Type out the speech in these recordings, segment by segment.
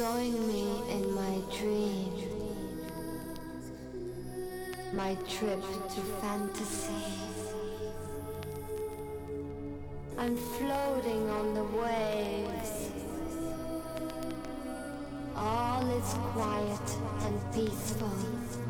showing me in my dreams my trip to fantasy. I'm floating on the waves. All is quiet and peaceful.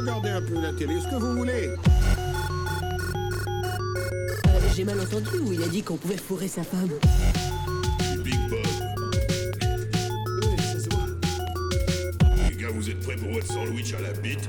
Regardez un peu la télé, ce que vous voulez. Euh, J'ai mal entendu où il a dit qu'on pouvait fourrer sa femme. Big Bob. Oui, ça se voit. Les gars, vous êtes prêts pour votre sandwich à la bite?